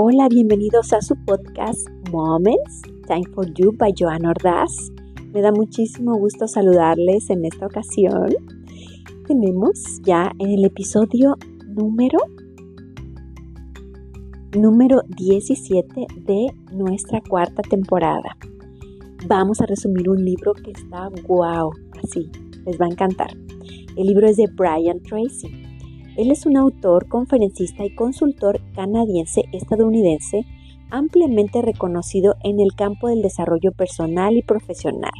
Hola, bienvenidos a su podcast Moments, Time for You by Joan Ordaz. Me da muchísimo gusto saludarles en esta ocasión. Tenemos ya en el episodio número número 17 de nuestra cuarta temporada. Vamos a resumir un libro que está wow, así, les va a encantar. El libro es de Brian Tracy él es un autor, conferencista y consultor canadiense-estadounidense ampliamente reconocido en el campo del desarrollo personal y profesional.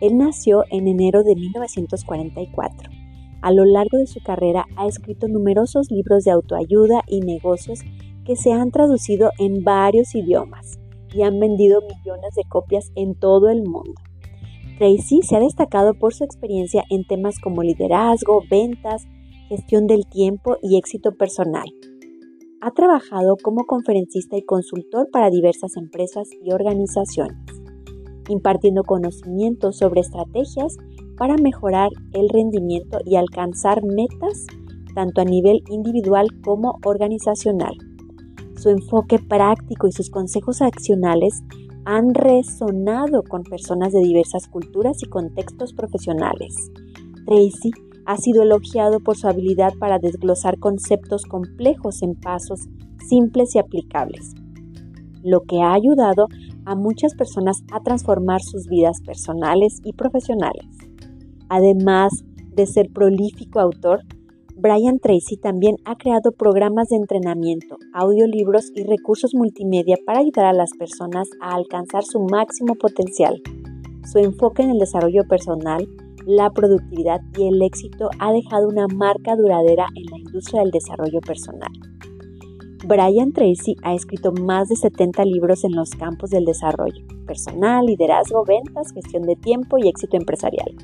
Él nació en enero de 1944. A lo largo de su carrera ha escrito numerosos libros de autoayuda y negocios que se han traducido en varios idiomas y han vendido millones de copias en todo el mundo. Tracy se ha destacado por su experiencia en temas como liderazgo, ventas, gestión del tiempo y éxito personal. Ha trabajado como conferencista y consultor para diversas empresas y organizaciones, impartiendo conocimientos sobre estrategias para mejorar el rendimiento y alcanzar metas tanto a nivel individual como organizacional. Su enfoque práctico y sus consejos accionales han resonado con personas de diversas culturas y contextos profesionales. Tracy ha sido elogiado por su habilidad para desglosar conceptos complejos en pasos simples y aplicables, lo que ha ayudado a muchas personas a transformar sus vidas personales y profesionales. Además de ser prolífico autor, Brian Tracy también ha creado programas de entrenamiento, audiolibros y recursos multimedia para ayudar a las personas a alcanzar su máximo potencial. Su enfoque en el desarrollo personal la productividad y el éxito ha dejado una marca duradera en la industria del desarrollo personal. Brian Tracy ha escrito más de 70 libros en los campos del desarrollo personal, liderazgo, ventas, gestión de tiempo y éxito empresarial.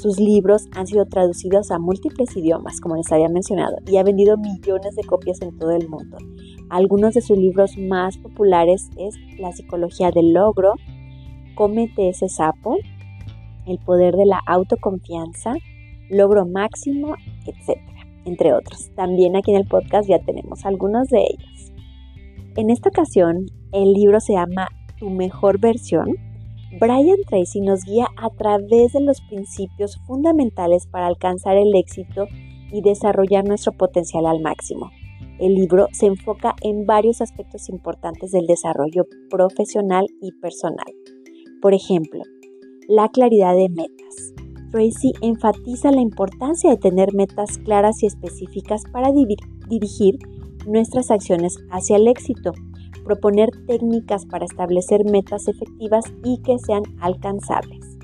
Sus libros han sido traducidos a múltiples idiomas, como les había mencionado, y ha vendido millones de copias en todo el mundo. Algunos de sus libros más populares es La psicología del logro, Cómete ese sapo, el poder de la autoconfianza, logro máximo, etcétera, entre otros. También aquí en el podcast ya tenemos algunos de ellos. En esta ocasión, el libro se llama Tu mejor versión. Brian Tracy nos guía a través de los principios fundamentales para alcanzar el éxito y desarrollar nuestro potencial al máximo. El libro se enfoca en varios aspectos importantes del desarrollo profesional y personal. Por ejemplo, la claridad de metas. Tracy enfatiza la importancia de tener metas claras y específicas para dirigir nuestras acciones hacia el éxito, proponer técnicas para establecer metas efectivas y que sean alcanzables.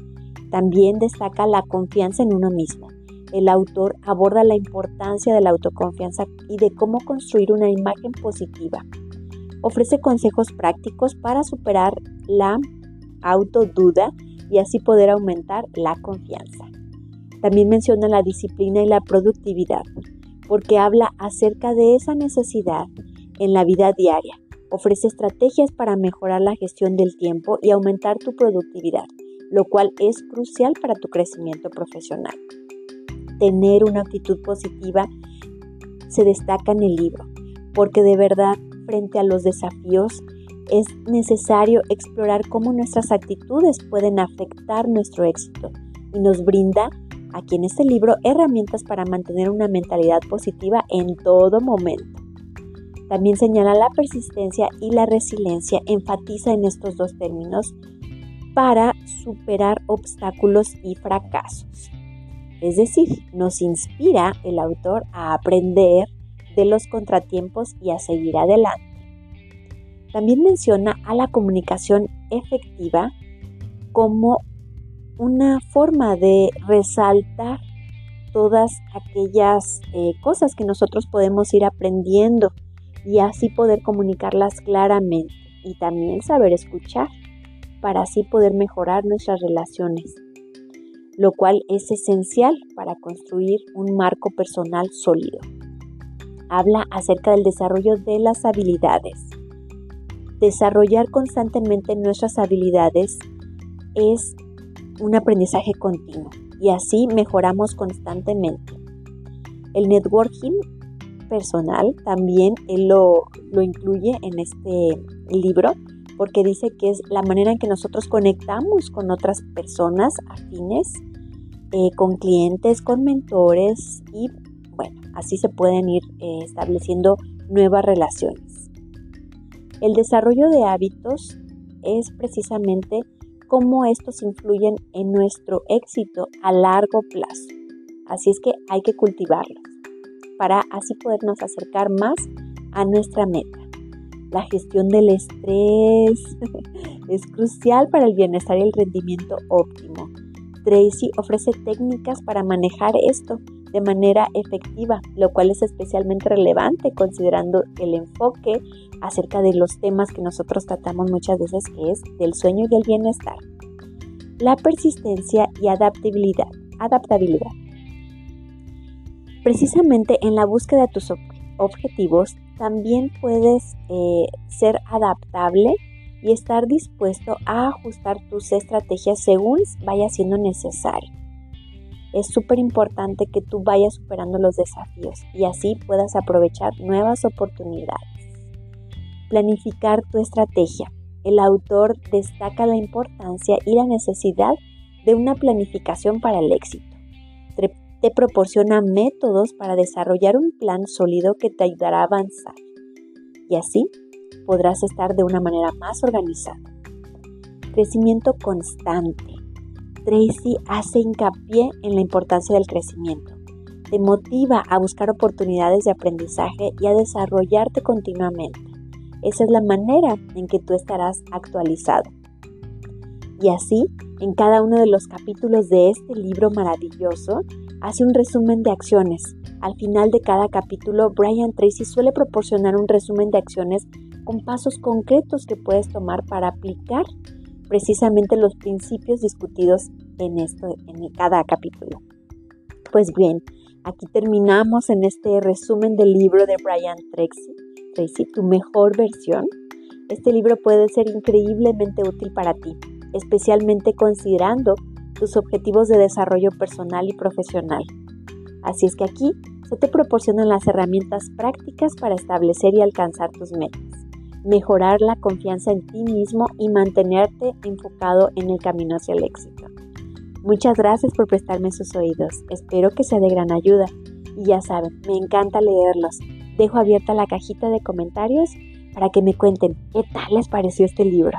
También destaca la confianza en uno mismo. El autor aborda la importancia de la autoconfianza y de cómo construir una imagen positiva. Ofrece consejos prácticos para superar la autoduda y así poder aumentar la confianza. También menciona la disciplina y la productividad, porque habla acerca de esa necesidad en la vida diaria. Ofrece estrategias para mejorar la gestión del tiempo y aumentar tu productividad, lo cual es crucial para tu crecimiento profesional. Tener una actitud positiva se destaca en el libro, porque de verdad, frente a los desafíos, es necesario explorar cómo nuestras actitudes pueden afectar nuestro éxito y nos brinda aquí en este libro herramientas para mantener una mentalidad positiva en todo momento. También señala la persistencia y la resiliencia, enfatiza en estos dos términos para superar obstáculos y fracasos. Es decir, nos inspira el autor a aprender de los contratiempos y a seguir adelante. También menciona a la comunicación efectiva como una forma de resaltar todas aquellas eh, cosas que nosotros podemos ir aprendiendo y así poder comunicarlas claramente y también saber escuchar para así poder mejorar nuestras relaciones, lo cual es esencial para construir un marco personal sólido. Habla acerca del desarrollo de las habilidades desarrollar constantemente nuestras habilidades es un aprendizaje continuo y así mejoramos constantemente. El networking personal, también lo, lo incluye en este libro porque dice que es la manera en que nosotros conectamos con otras personas afines, eh, con clientes, con mentores y bueno, así se pueden ir eh, estableciendo nuevas relaciones. El desarrollo de hábitos es precisamente cómo estos influyen en nuestro éxito a largo plazo. Así es que hay que cultivarlos para así podernos acercar más a nuestra meta. La gestión del estrés es crucial para el bienestar y el rendimiento óptimo. Tracy ofrece técnicas para manejar esto de manera efectiva, lo cual es especialmente relevante considerando el enfoque acerca de los temas que nosotros tratamos muchas veces, que es del sueño y del bienestar. La persistencia y adaptabilidad. adaptabilidad. Precisamente en la búsqueda de tus objetivos también puedes eh, ser adaptable y estar dispuesto a ajustar tus estrategias según vaya siendo necesario. Es súper importante que tú vayas superando los desafíos y así puedas aprovechar nuevas oportunidades. Planificar tu estrategia. El autor destaca la importancia y la necesidad de una planificación para el éxito te proporciona métodos para desarrollar un plan sólido que te ayudará a avanzar. Y así podrás estar de una manera más organizada. Crecimiento constante. Tracy hace hincapié en la importancia del crecimiento. Te motiva a buscar oportunidades de aprendizaje y a desarrollarte continuamente. Esa es la manera en que tú estarás actualizado. Y así, en cada uno de los capítulos de este libro maravilloso, hace un resumen de acciones. Al final de cada capítulo, Brian Tracy suele proporcionar un resumen de acciones con pasos concretos que puedes tomar para aplicar precisamente los principios discutidos en, esto, en cada capítulo. Pues bien, aquí terminamos en este resumen del libro de Brian Tracy, Tracy, tu mejor versión. Este libro puede ser increíblemente útil para ti, especialmente considerando tus objetivos de desarrollo personal y profesional. Así es que aquí se te proporcionan las herramientas prácticas para establecer y alcanzar tus metas, mejorar la confianza en ti mismo y mantenerte enfocado en el camino hacia el éxito. Muchas gracias por prestarme sus oídos, espero que sea de gran ayuda y ya saben, me encanta leerlos. Dejo abierta la cajita de comentarios para que me cuenten qué tal les pareció este libro.